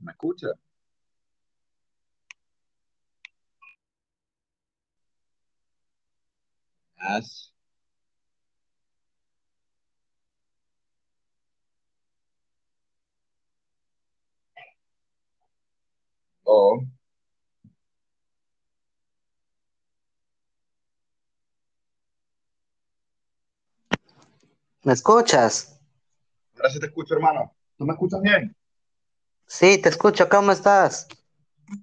¿Me escucha? Yes. Oh, ¿Me escuchas? ahora sí te escucho, hermano. ¿Tú me escuchas bien? Sí, te escucho. ¿Cómo estás?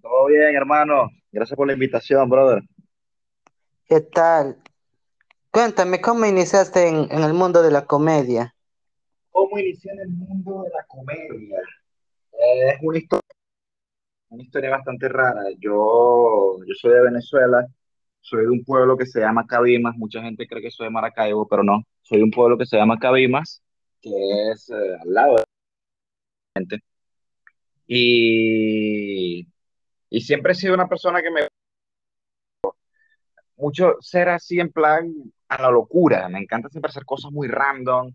Todo bien, hermano. Gracias por la invitación, brother. ¿Qué tal? Cuéntame, ¿cómo iniciaste en, en el mundo de la comedia? ¿Cómo inicié en el mundo de la comedia? Eh, es una historia, una historia bastante rara. Yo, yo soy de Venezuela, soy de un pueblo que se llama Cabimas. Mucha gente cree que soy de Maracaibo, pero no. Soy de un pueblo que se llama Cabimas, que es eh, al lado de la gente. Y, y siempre he sido una persona que me mucho ser así en plan a la locura. Me encanta siempre hacer cosas muy random.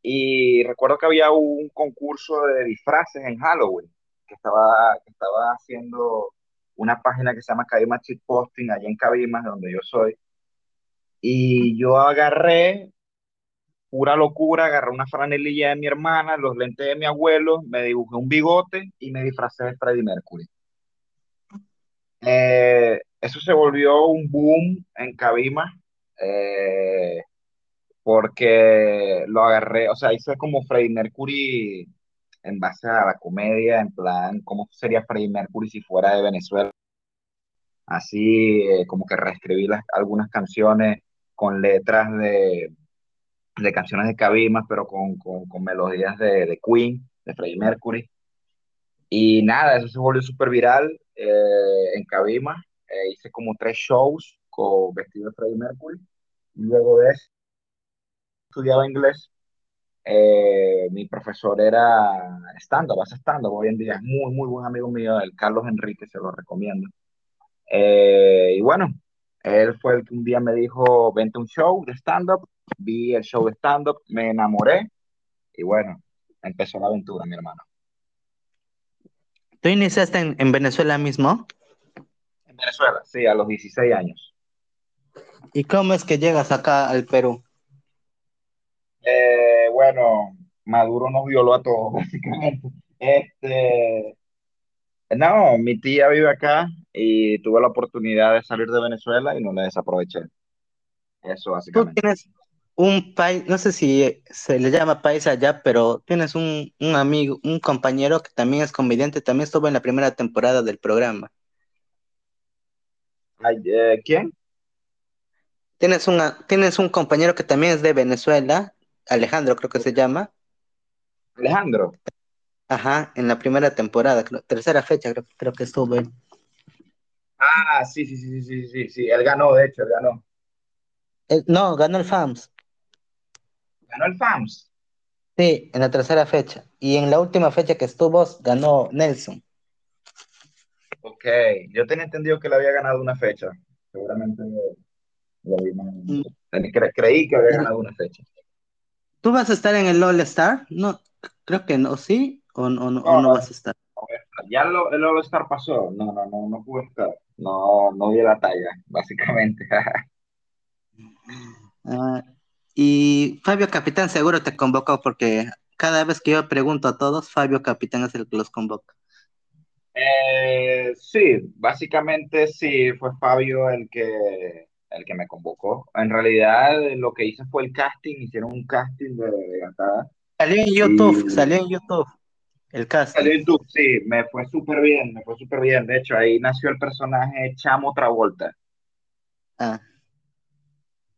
Y recuerdo que había un concurso de disfraces en Halloween, que estaba, que estaba haciendo una página que se llama Cabima Cheat Posting, allá en Cabimas, donde yo soy. Y yo agarré, pura locura, agarré una franelilla de mi hermana, los lentes de mi abuelo, me dibujé un bigote y me disfracé de Freddie Mercury. Eh, eso se volvió un boom en Cabima, eh, porque lo agarré, o sea, hice como Freddie Mercury en base a la comedia, en plan, ¿cómo sería Freddie Mercury si fuera de Venezuela? Así eh, como que reescribí las, algunas canciones con letras de, de canciones de Cabimas, pero con, con, con melodías de, de Queen, de Freddie Mercury. Y nada, eso se volvió súper viral eh, en Cabima. Eh, hice como tres shows con vestido de Freddie Mercury. Y luego de eso, estudiaba inglés. Eh, mi profesor era stand-up, hace stand-up hoy en día. Es muy, muy buen amigo mío, el Carlos Enrique, se lo recomiendo. Eh, y bueno, él fue el que un día me dijo, vente a un show de stand-up. Vi el show de stand-up, me enamoré. Y bueno, empezó la aventura, mi hermano. ¿Tú iniciaste en, en Venezuela mismo? En Venezuela, sí, a los 16 años. ¿Y cómo es que llegas acá al Perú? Eh, bueno, Maduro nos violó a todos, básicamente. Este, no, mi tía vive acá y tuve la oportunidad de salir de Venezuela y no la desaproveché. Eso Tú básicamente. tienes un país, no sé si se le llama país allá, pero tienes un, un amigo, un compañero que también es comediante, también estuvo en la primera temporada del programa. Ay, eh, ¿quién? Tienes una, tienes un compañero que también es de Venezuela, Alejandro creo que se llama, Alejandro. ajá, en la primera temporada, creo- tercera fecha creo, creo que estuvo él. Ah, sí, sí, sí, sí, sí, sí, sí, él ganó, de hecho, él ganó. Eh, no, ganó el FAMS. Ganó el FAMS. Sí, en la tercera fecha. Y en la última fecha que estuvo, ganó Nelson. Ok, yo tenía entendido que le había ganado una fecha. Seguramente lo vi mal. Mm, Cre- creí que había ganado una fecha. ¿Tú vas a estar en el All Star? No, creo que no, ¿sí? ¿O, no- o no, o no, vas a estar? Ya lo, el All-Star pasó. No, no, no, no pude estar. No, no di la talla, básicamente. Ah, y Fabio Capitán seguro te convocó porque cada vez que yo pregunto a todos, Fabio Capitán es el que los convoca. Eh, sí, básicamente sí, fue Fabio el que, el que me convocó. En realidad lo que hice fue el casting, hicieron un casting de, de Gatada Salió en YouTube, y salió en YouTube el salió casting. en YouTube, sí, me fue súper bien, me fue súper bien. De hecho, ahí nació el personaje Chamo Travolta, Ah,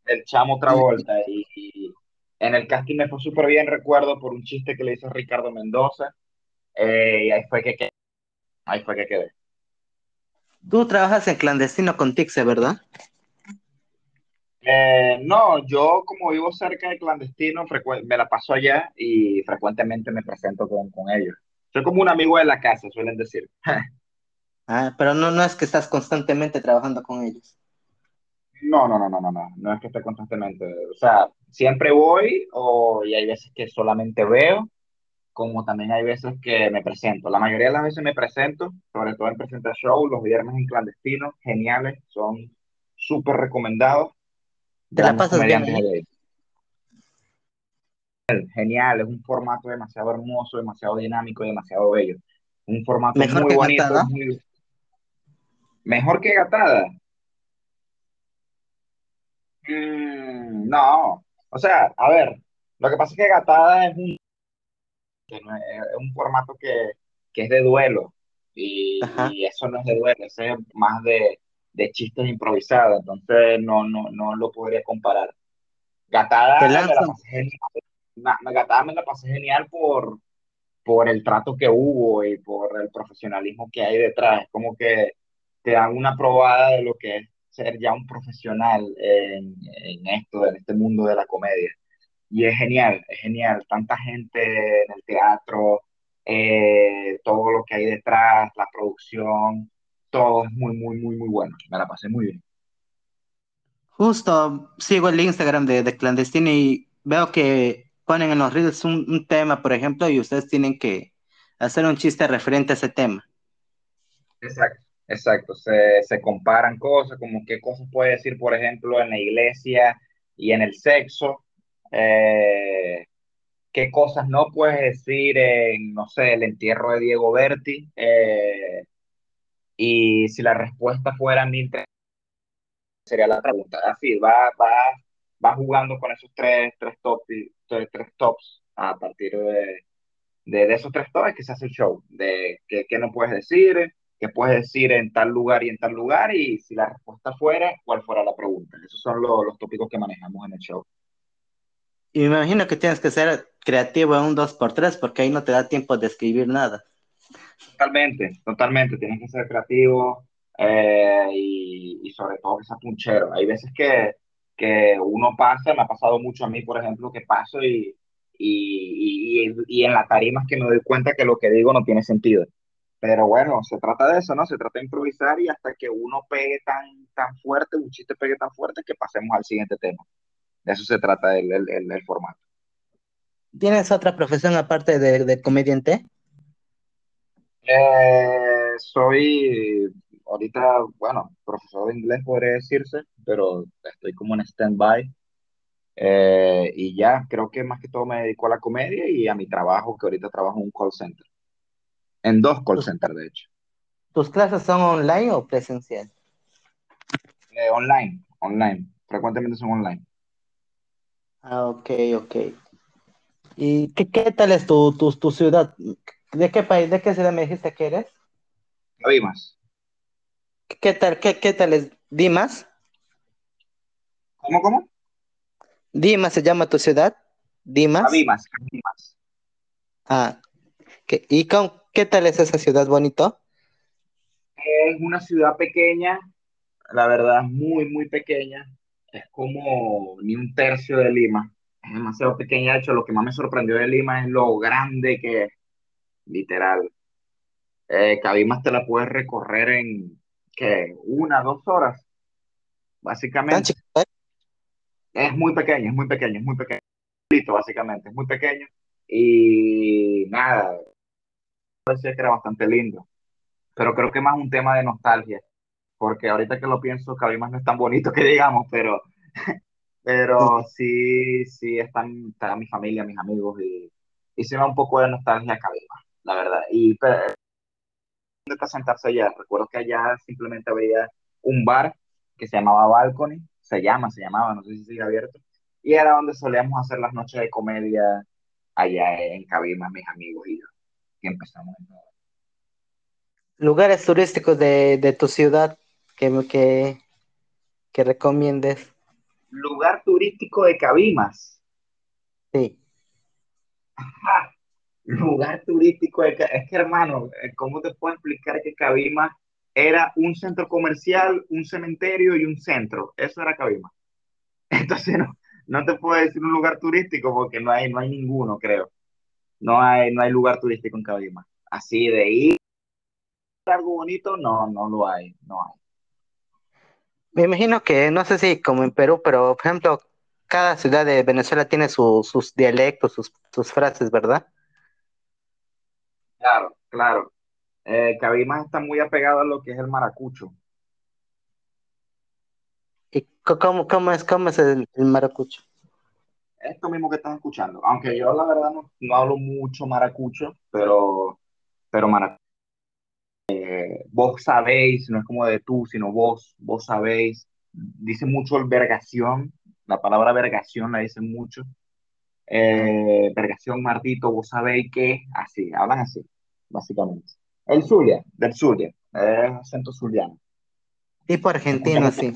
el Chamo Travolta y, y en el casting me fue súper bien, recuerdo, por un chiste que le hizo Ricardo Mendoza eh, y ahí fue que quedé, ahí fue que quedé. tú trabajas en clandestino con Tixe, ¿verdad? Eh, no, yo como vivo cerca de clandestino, me la paso allá y frecuentemente me presento con, con ellos. Soy como un amigo de la casa, suelen decir. Ah, pero no, no es que estás constantemente trabajando con ellos. No, no, no, no, no, no, no es que esté constantemente. O sea, siempre voy o, y hay veces que solamente veo, como también hay veces que me presento. La mayoría de las veces me presento, sobre todo en Presenta Show, los viernes en clandestino, geniales, son súper recomendados, ¿Te la pasas bien de genial, es un formato demasiado hermoso, demasiado dinámico, demasiado bello. Un formato Mejor muy que bonito, Gatada. muy mejor que Gatada. Mm, no, o sea, a ver, lo que pasa es que Gatada es un, es, un formato que, que es de duelo y eso no es de duelo, ese es más de, de chistes improvisados, entonces no, no, no lo podría comparar. Gatada me la pasé genial, Gatada me la pasé genial por por el trato que hubo y por el profesionalismo que hay detrás. Es como que te dan una probada de lo que es ser ya un profesional en, en esto, en este mundo de la comedia. Y es genial, es genial. Tanta gente en el teatro, eh, todo lo que hay detrás, la producción, todo es muy, muy, muy, muy bueno. Me la pasé muy bien. Justo sigo el Instagram de, de Clandestino y veo que ponen en los reels un, un tema, por ejemplo, y ustedes tienen que hacer un chiste referente a ese tema. Exacto, exacto. Se, se comparan cosas, como qué cosas puede decir, por ejemplo, en la iglesia y en el sexo. Eh, qué cosas no puedes decir en, no sé, el entierro de Diego Berti. Eh, y si la respuesta fuera mil tres, sería la pregunta. Así, va, va, va jugando con esos tres, tres, top, tres, tres tops a partir de, de, de esos tres tops que se hace el show, de qué, no puedes decir, qué puedes decir en tal lugar y en tal lugar, y si la respuesta fuera, cuál fuera la pregunta. Esos son los, los tópicos que manejamos en el show. Y me imagino que tienes que ser creativo en un 2x3 porque ahí no te da tiempo de escribir nada. Totalmente, totalmente, tienes que ser creativo eh, y, y, sobre todo que sea punchero. Hay veces que, que uno pasa, me ha pasado mucho a mí, por ejemplo, que paso y, y, y, en las tarimas que me doy cuenta que lo que digo no tiene sentido. Pero bueno, se trata de eso, ¿no? Se trata de improvisar y hasta que uno pegue tan, tan fuerte, un chiste pegue tan fuerte, que pasemos al siguiente tema. De eso se trata el, el, el, el formato. ¿Tienes otra profesión aparte de, de comediante? Eh, soy ahorita, bueno, profesor de inglés podría decirse, pero estoy como en stand-by. Eh, y ya, creo que más que todo me dedico a la comedia y a mi trabajo, que ahorita trabajo en un call center. En dos call ¿Tus, centers, de hecho. tus clases son online o presencial? Eh, online, online. Frecuentemente son online. Ah, ok, ok. ¿Y qué, qué tal es tu, tu, tu ciudad? ¿De qué país, de qué ciudad me dijiste que eres? Cabimas. ¿Qué tal, qué, qué tal es? ¿Dimas? ¿Cómo, cómo? ¿Dimas se llama tu ciudad? ¿Dimas? Cabimas, Cabimas. Ah, ¿qué, ¿y con, qué tal es esa ciudad bonito? Es una ciudad pequeña, la verdad, muy, muy pequeña. Es como ni un tercio de Lima. es demasiado pequeña. De hecho, lo que más me sorprendió de Lima es lo grande que es, literal. Eh, Cabimas te la puedes recorrer en, ¿qué? Una, dos horas, básicamente. chiquita. Es muy pequeño, es muy pequeño, es muy pequeño, básicamente, es muy pequeño. Y nada, parecía que era bastante lindo. Pero creo que más un tema de nostalgia, porque ahorita que lo pienso, Cabimas no es tan bonito que digamos, pero, pero sí, sí están, está mi familia, mis amigos, y, y sí me da un poco de nostalgia a Cabimas, la verdad. Y pero, ¿dónde está sentarse allá? Recuerdo que allá simplemente había un bar que se llamaba Balcony, se llama, se llamaba, no sé si sigue abierto, y era donde solíamos hacer las noches de comedia allá en Cabimas, mis amigos y yo, que empezamos. Lugares turísticos de, de tu ciudad que, que, que recomiendes. Lugar turístico de Cabimas. Sí. Lugar turístico Es que, hermano, eh, ¿cómo te puedo explicar que Cabimas era un centro comercial, un cementerio y un centro? Eso era Cabimas. Entonces no, no te puedo decir un lugar turístico porque no hay, no hay ninguno, creo. No hay, no hay lugar turístico en Cabimas. Así de ir algo bonito, no, no lo hay, no hay. Me imagino que, no sé si como en Perú, pero por ejemplo, cada ciudad de Venezuela tiene su- sus dialectos, sus, sus frases, ¿verdad? Claro, claro. Eh, Cabimas está muy apegado a lo que es el maracucho. ¿Y cómo, cómo es, cómo es el, el maracucho? Esto mismo que estás escuchando. Aunque yo la verdad no, no hablo mucho maracucho, pero, pero maracucho. Vos sabéis, no es como de tú, sino vos, vos sabéis. Dice mucho el vergación, la palabra vergación la dicen mucho. Eh, vergación, Martito, vos sabéis que, así, hablan así, básicamente. El Zulia, del Zulia, es acento zuliano. Tipo argentino, mucho. sí.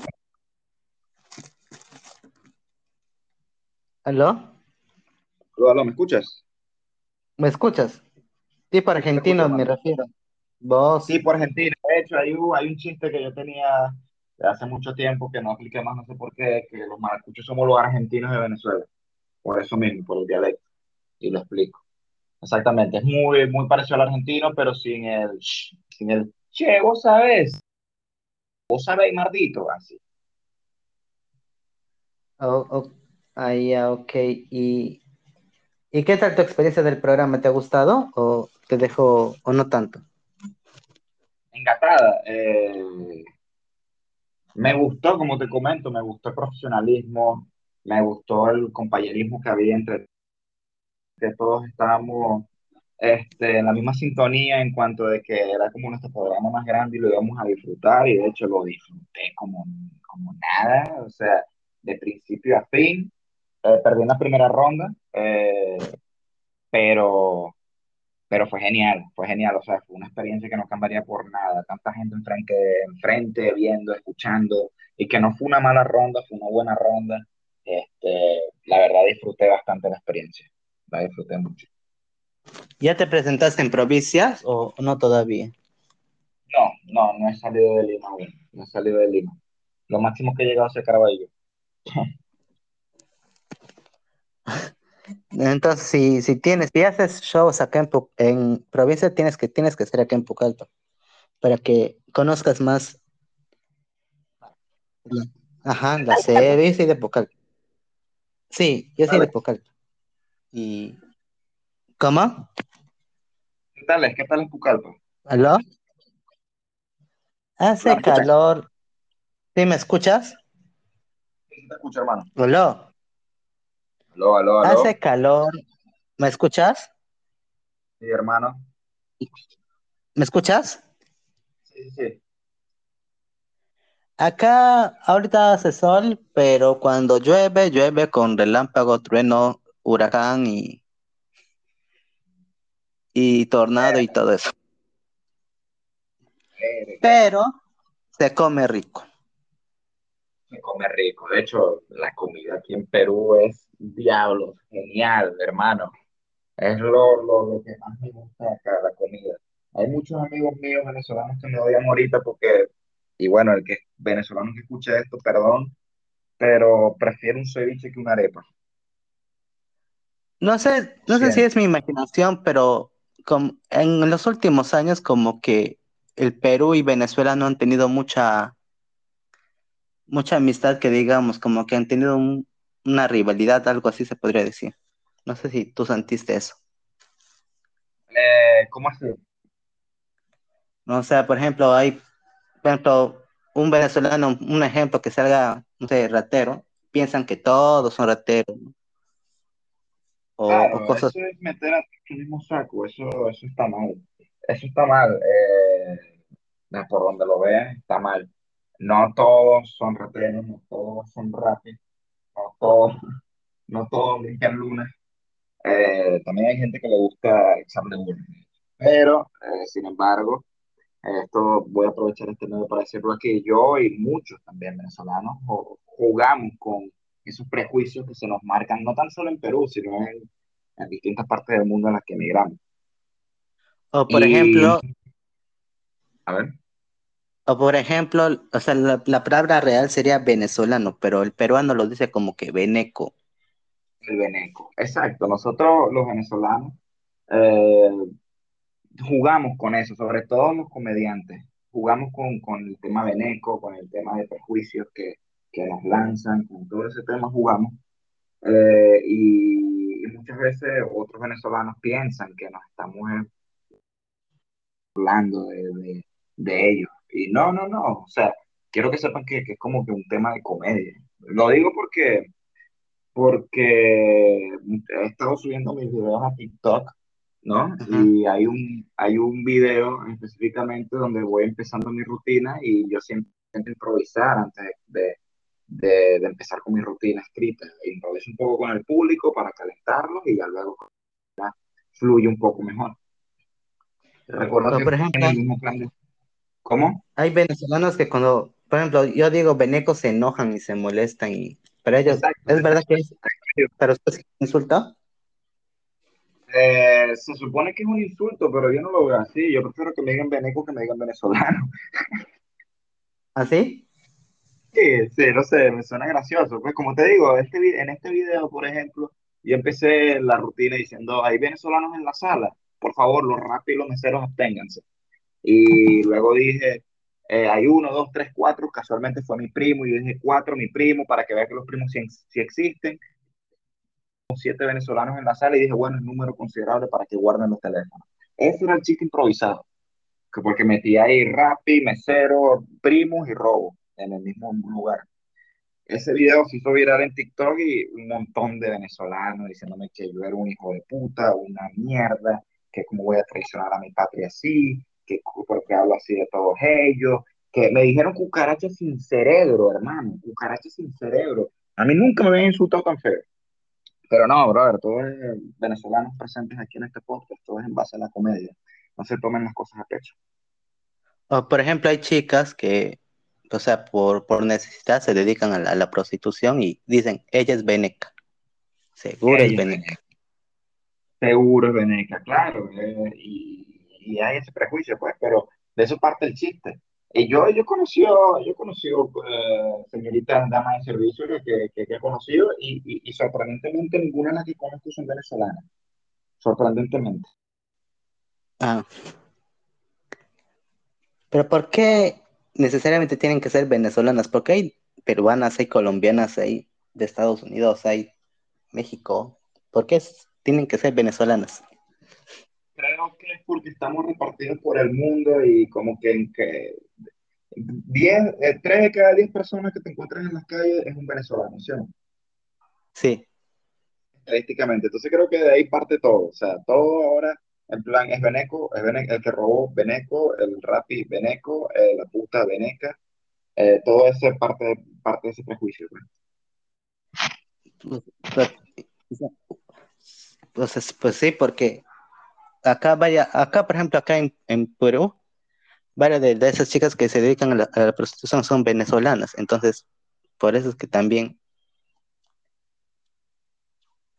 ¿Aló? Aló, aló, ¿me escuchas? ¿Me escuchas? Tipo argentino me refiero. Vos, Tipo Argentina. De hecho, hay un, hay un chiste que yo tenía hace mucho tiempo que no apliqué más, no sé por qué, que los maracuchos somos los argentinos de Venezuela. Por eso mismo, por el dialecto. Y lo explico. Exactamente. Es muy, muy parecido al argentino, pero sin el, sin el, che, vos sabés, vos sabéis, Martito, así. oh, oh, ah, ya, ok. ¿Y, ¿y qué tal tu experiencia del programa? ¿Te ha gustado o te dejó o no tanto? Engatada. Eh, me gustó, como te comento, me gustó el profesionalismo, me gustó el compañerismo que había entre que todos estábamos este, en la misma sintonía en cuanto de que era como nuestro programa más grande y lo íbamos a disfrutar y de hecho lo disfruté como, como nada, o sea, de principio a fin. Eh, perdí en la primera ronda, eh, pero, pero fue genial, fue genial, o sea, fue una experiencia que no cambiaría por nada, tanta gente enfrente, enfrente viendo, escuchando, y que no fue una mala ronda, fue una buena ronda. Este, la verdad disfruté bastante la experiencia, la disfruté mucho. ¿Ya te presentaste en provincias o no todavía? No, no, no he salido de Lima aún, no he salido de Lima. Lo máximo que he llegado a ser Caraballo. Entonces, si, si tienes, si haces shows acá en, en provincia, tienes que, tienes que estar acá en Pucallpa para que conozcas más, la- ajá, la sede, yo soy de Pucallpa. Sí, yo soy de Pucallpa. ¿Y cómo? ¿qué tal es? ¿Qué tal es Pucallpa? ¿Aló? ¿Hola, Hace calor. ¿Sí me escuchas? Sí, sí te escucho, hermano. ¿Aló? Aló, aló, Hace aló. calor. ¿Me escuchas? Sí, hermano. ¿Me escuchas? Sí, sí, sí. Acá ahorita hace sol, pero cuando llueve, llueve con relámpago, trueno, huracán y, y tornado y todo eso. Pero se come rico. Se come rico. De hecho, la comida aquí en Perú es diablo, genial, hermano. Es lo, lo, lo que más me gusta acá, la comida. Hay muchos amigos míos venezolanos que me odian ahorita porque, y bueno, el que venezolano que escuche esto, perdón, pero prefiero un ceviche que una arepa. No sé, no sé si es mi imaginación, pero com- en los últimos años como que el Perú y Venezuela no han tenido mucha, mucha amistad que digamos, como que han tenido un- una rivalidad, algo así se podría decir. No sé si tú sentiste eso. Eh, ¿cómo así? ¿no? O sea, por ejemplo, hay, por ejemplo, un venezolano, un ejemplo que salga, no sé, ratero, piensan que todos son rateros, ¿no? O, o Claro, cosas. eso es meter a el mismo saco, eso, eso está mal. Eso está mal. eh, por donde lo vean, está mal. No todos son rateros, no todos son rápidos, no todos, no todos limpian lunas. Eh, también hay gente que le gusta echarle burla. Pero, eh, sin embargo, esto voy a aprovechar este medio para decirlo aquí. Yo y muchos también venezolanos jugamos con esos prejuicios que se nos marcan, no tan solo en Perú, sino en, en distintas partes del mundo en las que emigramos. O por Y, ejemplo, a ver, o por ejemplo, o sea, la, la palabra real sería venezolano, pero el peruano lo dice como que veneco. el veneco. Exacto, nosotros los venezolanos eh, jugamos con eso, sobre todo los comediantes. Jugamos con, con el tema veneco, con el tema de prejuicios que, que nos lanzan, con todo ese tema jugamos. Eh, y, y muchas veces otros venezolanos piensan que nos estamos hablando de, de, de ellos. Y no, no, no. O sea, quiero que sepan que, que es como que un tema de comedia. Lo digo porque, porque he estado subiendo mis videos a TikTok, ¿no? Ajá. Y hay un, hay un video específicamente donde voy empezando mi rutina y yo siempre intento improvisar antes de, de, de empezar con mi rutina escrita. Improviso un poco con el público para calentarlos y ya luego ya fluye un poco mejor. Recuerdo que por ejemplo, el mismo plan de... ¿Cómo? hay venezolanos que cuando, por ejemplo, yo digo veneco se enojan y se molestan y para ellos, Exacto. ¿es verdad que es, para ustedes insulto? Eh, se supone que es un insulto, pero yo no lo veo así. Yo prefiero que me digan veneco que me digan venezolano. ¿Así? Sí, sí, no sé, me suena gracioso. Pues como te digo, este, en este video, por ejemplo, yo empecé la rutina diciendo, hay venezolanos en la sala, por favor, los rap y los meseros absténganse. Y luego dije, eh, hay uno, dos, tres, cuatro, casualmente fue mi primo, y yo dije cuatro, mi primo, para que vea que los primos sí, sí existen. Siete venezolanos en la sala y dije, bueno, es número considerable para que guarden los teléfonos. Ese era el chiste improvisado, que porque metí ahí rapi, mesero, primos y robo en el mismo lugar. Ese video se hizo viral en TikTok y un montón de venezolanos diciéndome que yo era un hijo de puta, una mierda, que cómo voy a traicionar a mi patria así, que porque hablo así de todos ellos, que me dijeron cucaracha sin cerebro, hermano, cucaracha sin cerebro. A mí nunca me habían insultado tan feo. Pero no, brother, todos eh, venezolanos presentes aquí en este podcast, todo es en base a la comedia. No se tomen las cosas a pecho. O por ejemplo, hay chicas que, o sea, por, por necesidad se dedican a la, a la prostitución y dicen, ella es veneca, seguro es Ella es veneca. Seguro es veneca, claro. eh, y, y hay ese prejuicio, pues, pero de eso parte el chiste. Y yo, yo he conocido, yo he conocido eh, señoritas damas de servicio que, que, que- he conocido y, y, sorprendentemente ninguna de las que conozco son venezolanas. Sorprendentemente. Ah, pero ¿por qué necesariamente tienen que ser venezolanas? Porque hay peruanas, hay colombianas, hay de Estados Unidos, hay México. ¿Por qué tienen que ser venezolanas? Creo que es porque estamos repartidos por el mundo y como que, en que 10, eh, 3 de cada 10 personas que te encuentras en las calles es un venezolano, ¿sí? Sí. Estadísticamente. Entonces creo que de ahí parte todo. O sea, todo ahora en plan es Beneco, es Bene- el que robó Beneco, el Rappi Beneco, eh, la puta Beneca, eh, todo ese parte, parte de ese prejuicio. pues. Pues, pues, pues, es- pues sí, porque acá vaya, acá por ejemplo, acá en, en Perú, varias de, de esas chicas que se dedican a la, a la prostitución son venezolanas, entonces por eso es que también,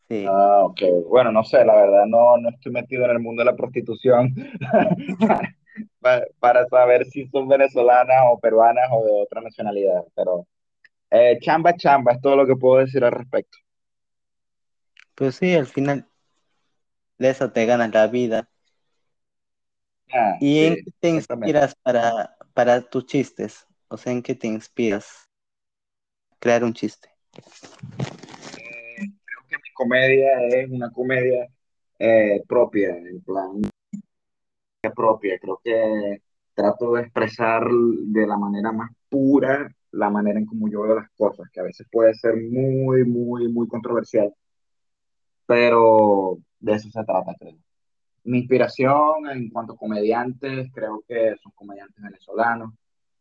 sí, Ah, ok. Bueno, no sé, la verdad no, no estoy metido en el mundo de la prostitución para, para saber si son venezolanas o peruanas o de otra nacionalidad, pero eh, chamba, chamba, es todo lo que puedo decir al respecto. pues sí, al final, de eso te ganas la vida. Ah, ¿Y sí, en qué te inspiras para, para tus chistes? O sea, ¿en qué te inspiras crear un chiste? Eh, creo que mi comedia es una comedia eh, propia, en plan propia. Creo que trato de expresar de la manera más pura la manera en como yo veo las cosas, que a veces puede ser muy, muy, muy controversial, pero de eso se trata, creo. Mi inspiración en cuanto a comediantes, creo que son comediantes venezolanos,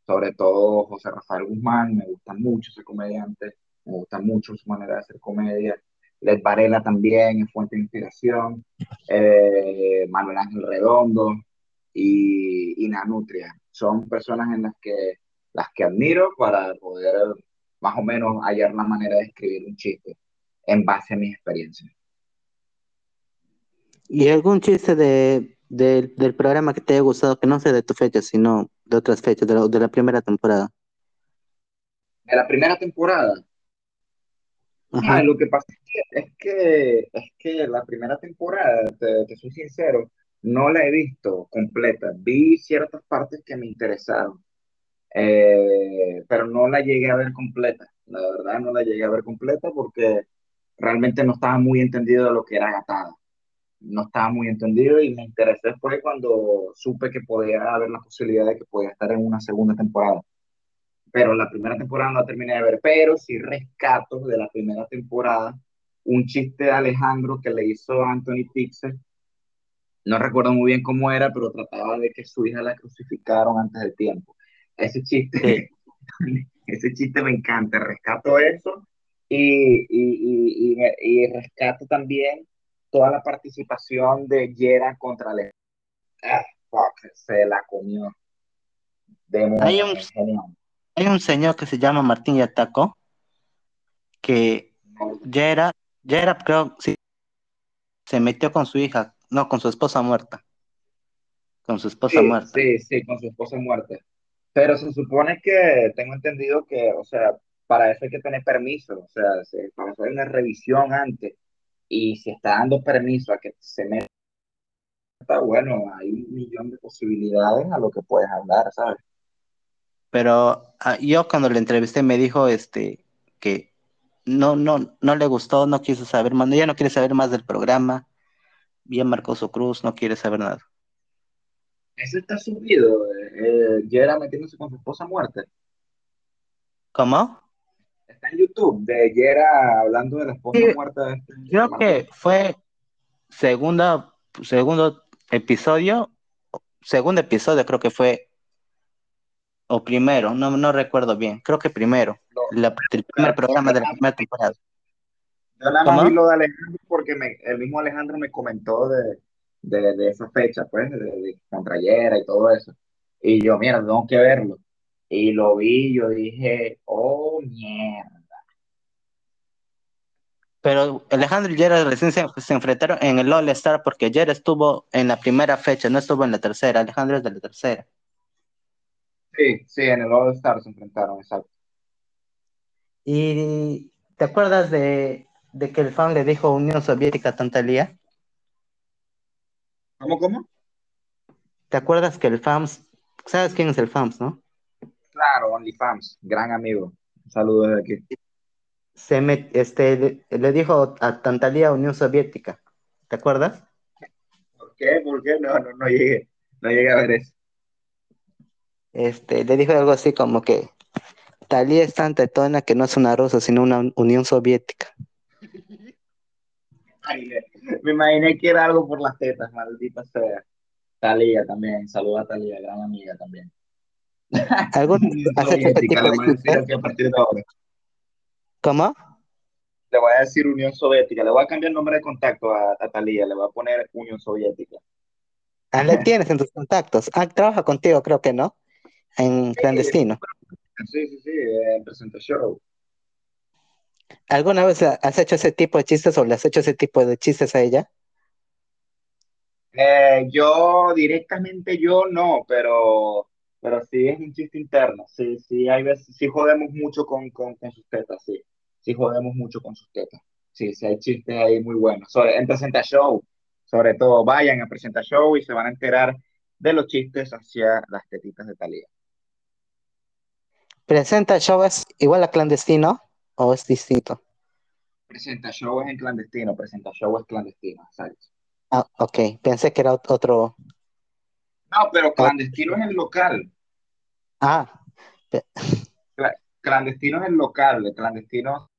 sobre todo José Rafael Guzmán, me gusta mucho ese comediante, me gusta mucho su manera de hacer comedia. Led Varela también es fuente de inspiración, eh, Manuel Ángel Redondo y, y Nanutria. Son personas en las que, las que admiro para poder más o menos hallar la manera de escribir un chiste en base a mis experiencias. ¿Y algún chiste de, de- del programa que te haya gustado, que no sea de tu fecha, sino de otras fechas, de la, de la primera temporada? De la primera temporada, Ah, Ajá. lo que pasa es que, es que, es que la primera temporada, te, te soy sincero, no la he visto completa. Vi ciertas partes que me interesaron, eh, pero no la llegué a ver completa. La verdad, no la llegué a ver completa porque realmente no estaba muy entendido de lo que era Gatada. No estaba muy entendido y me interesé fue cuando supe que podía haber la posibilidad de que podía estar en una segunda temporada pero la primera temporada no la terminé de ver, pero sí rescato de la primera temporada un chiste de Alejandro que le hizo Anthony Pixel, no recuerdo muy bien cómo era, pero trataba de que su hija la crucificaron antes del tiempo. Ese Sí. chiste, ese chiste me encanta, rescato eso y, y, y, y, y rescato también toda la participación de Jera contra Alejandro. Ah, fuck, se la comió. Hay un, hay un señor que se llama Martín Yataco, que No, ya era, ya era, creo, sí, se metió con su hija, no, con su esposa muerta, con su esposa Sí, muerta. sí, sí, con su esposa muerta. Pero se supone que tengo entendido que, o sea, para eso hay que tener permiso, o sea, se- para eso hay una revisión antes. Y si está dando permiso a que se meta, bueno, hay un millón de posibilidades a lo que puedes hablar, ¿sabes? Pero ah, yo cuando le entrevisté me dijo este que no, no, no le gustó, no quiso saber más, ya no quiere saber más del programa, ya marcó su cruz, no quiere saber nada. Eso está subido, eh, eh, Yera metiéndose con su esposa muerta. ¿Cómo? Está en YouTube, de Yera hablando de la esposa Sí, muerta de, este, de creo que fue segunda, segundo episodio, segundo episodio creo que fue, o primero, no, no recuerdo bien, creo que primero, Lo, la- el primer programa de la primera temporada. Yo nada más vi lo de Alejandro porque me, el mismo Alejandro me comentó de, de, de esa fecha, pues, de, de contra Yera y todo eso. Y yo, mira, tengo que verlo. Y lo vi yo dije, oh, mierda. Pero Alejandro y Jera recién se, se enfrentaron en el All Star porque Jera estuvo en la primera fecha, no estuvo en la tercera. Alejandro es de la tercera. Sí, sí, en el All Star se enfrentaron, exacto. ¿Y te acuerdas de, de que el fan le dijo Unión Soviética a Tantalía? ¿Cómo, cómo? ¿Te acuerdas que el FAMS, sabes quién es el FAMS, no? Claro, OnlyFans, gran amigo. Un saludo desde aquí. Se met- este, le, le dijo a Tantalía Unión Soviética. ¿Te acuerdas? ¿Por qué? ¿Por qué? No, no, no llegué. No llegué a ver eso. Este, le dijo algo así como que Talía es tan tetona que no es una rusa, sino una Unión Soviética. Ay, me imaginé que era algo por las tetas, maldita sea. Talía también, saluda a Talía, gran amiga también. ¿Alguna vez Unión has hecho ese Soviética, tipo le de voy a decir chistes? aquí a partir de ahora. ¿Cómo? Le voy a decir Unión Soviética, le voy a cambiar el nombre de contacto a, a Talía, le voy a poner Unión Soviética. Ah, le tienes en tus contactos. Ah, trabaja contigo, creo que no. En clandestino. Sí, sí, sí, en Presenta Show. ¿Alguna vez has hecho ese tipo de chistes o le has hecho ese tipo de chistes a ella? Eh, yo directamente yo no, pero, pero sí es un chiste interno. Sí, sí, hay veces, sí jodemos mucho con, con, con sus tetas, sí. Sí jodemos mucho con sus tetas. Sí, sí hay chistes ahí muy buenos. So, en Presenta Show, Sobre todo, vayan a presentar show y se van a enterar de los chistes hacia las tetitas de Talía. ¿Presenta show es igual a clandestino o es distinto? Presenta show es en clandestino, presenta show es clandestino, ¿sabes? Ah, ok, pensé que era otro. No, pero clandestino es el local. Ah. Clandestino es el local, el clandestino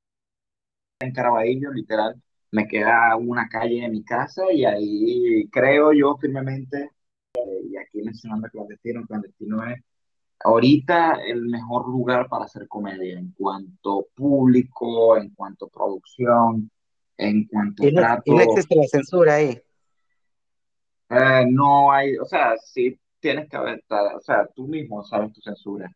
en Caraballo, literal, me queda una calle de mi casa y ahí creo yo firmemente, eh, y aquí mencionando clandestino, clandestino es ahorita el mejor lugar para hacer comedia en cuanto público, en cuanto producción, en cuanto ¿Y no, trato. ¿Y no existe la censura ahí? Eh, no hay, o sea, sí tienes que haber, o sea, tú mismo sabes tu censura,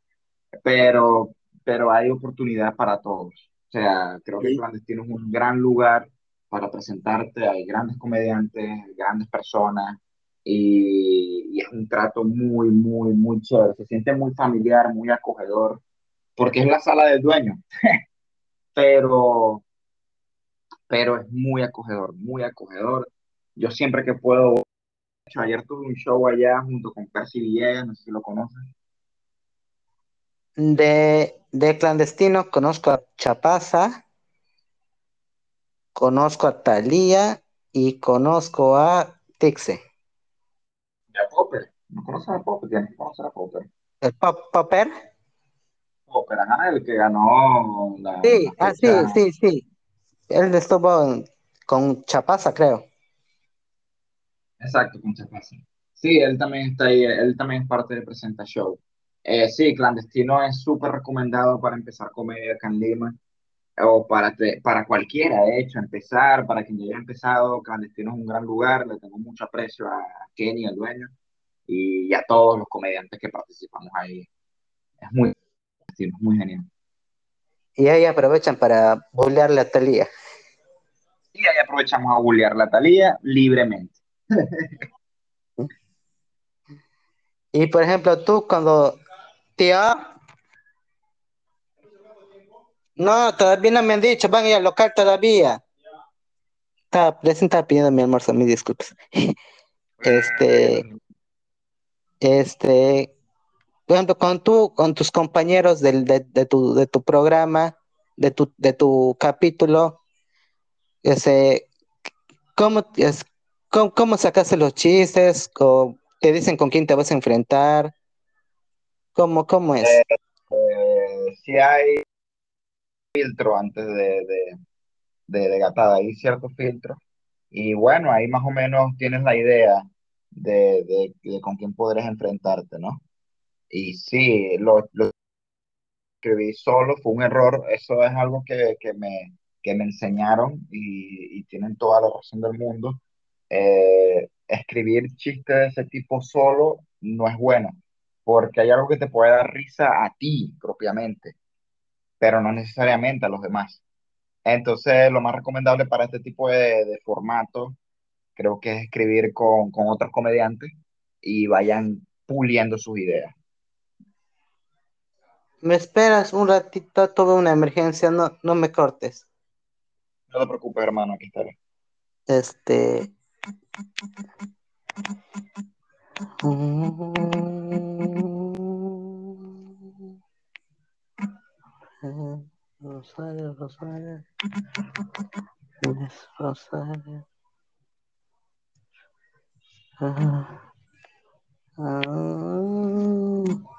pero, pero hay oportunidad para todos. O sea, creo que Sí. Clandestino es un gran lugar para presentarte, hay grandes comediantes, grandes personas, y, y es un trato muy, muy, muy chévere. Se siente muy familiar, muy acogedor, porque es la sala del dueño, pero, pero es muy acogedor, muy acogedor. Yo siempre que puedo, ayer tuve un show allá junto con Percy Villegas, no sé si lo conoces. De, de clandestino conozco a Chapaza, conozco a Talía y conozco a Tixe. Y a Popper, ¿no conoces a Popper? Tienes que conocer a Popper. ¿El pop Popper? Popper, ajá, el que ganó la, Sí, la ah, sí, sí, sí. Él estuvo con Chapaza, creo. Exacto, con Chapaza. Sí, él también está ahí, él también es parte de Presenta Show. Eh, sí, Clandestino es súper recomendado para empezar comedia acá en Lima, o para, te- para cualquiera, de hecho, empezar, para quien ya haya empezado, Clandestino es un gran lugar, le tengo mucho aprecio a Kenny, el dueño, y a todos los comediantes que participamos ahí. Es muy, es muy genial. Y ahí aprovechan para bullearle a Talía. Y ahí aprovechamos a bullear la Talía libremente. Y por ejemplo, tú cuando tía, no, todavía no me han dicho, van a ir al local todavía. Estaba, recién estaba pidiendo mi almuerzo, mis disculpas. Este, este, por ejemplo, con tú, con tus compañeros del, de, de tu, de tu programa, de tu, de tu capítulo, ese, ¿cómo, es, cómo, cómo sacaste los chistes? ¿O te dicen con quién te vas a enfrentar? ¿Cómo, cómo es? Eh, si hay filtro antes de, de, de, de gatada, hay ciertos filtros. Y bueno, ahí más o menos tienes la idea de, de, con quién podrás enfrentarte, ¿no? Y sí, lo, lo escribí solo, fue un error, eso es algo que, que me, que me enseñaron y tienen toda la razón del mundo. Eh, escribir chistes de ese tipo solo no es bueno, porque hay algo que te puede dar risa a ti propiamente, pero no necesariamente a los demás. Entonces, lo más recomendable para este tipo de, de formato, creo que es escribir con, con otros comediantes y vayan puliendo sus ideas. ¿Me esperas un ratito? Tuve una emergencia, no, no me cortes. No te preocupes, hermano, aquí estaré. Este. Rosário, Rosário. Miss Rosário. Ah. Ah.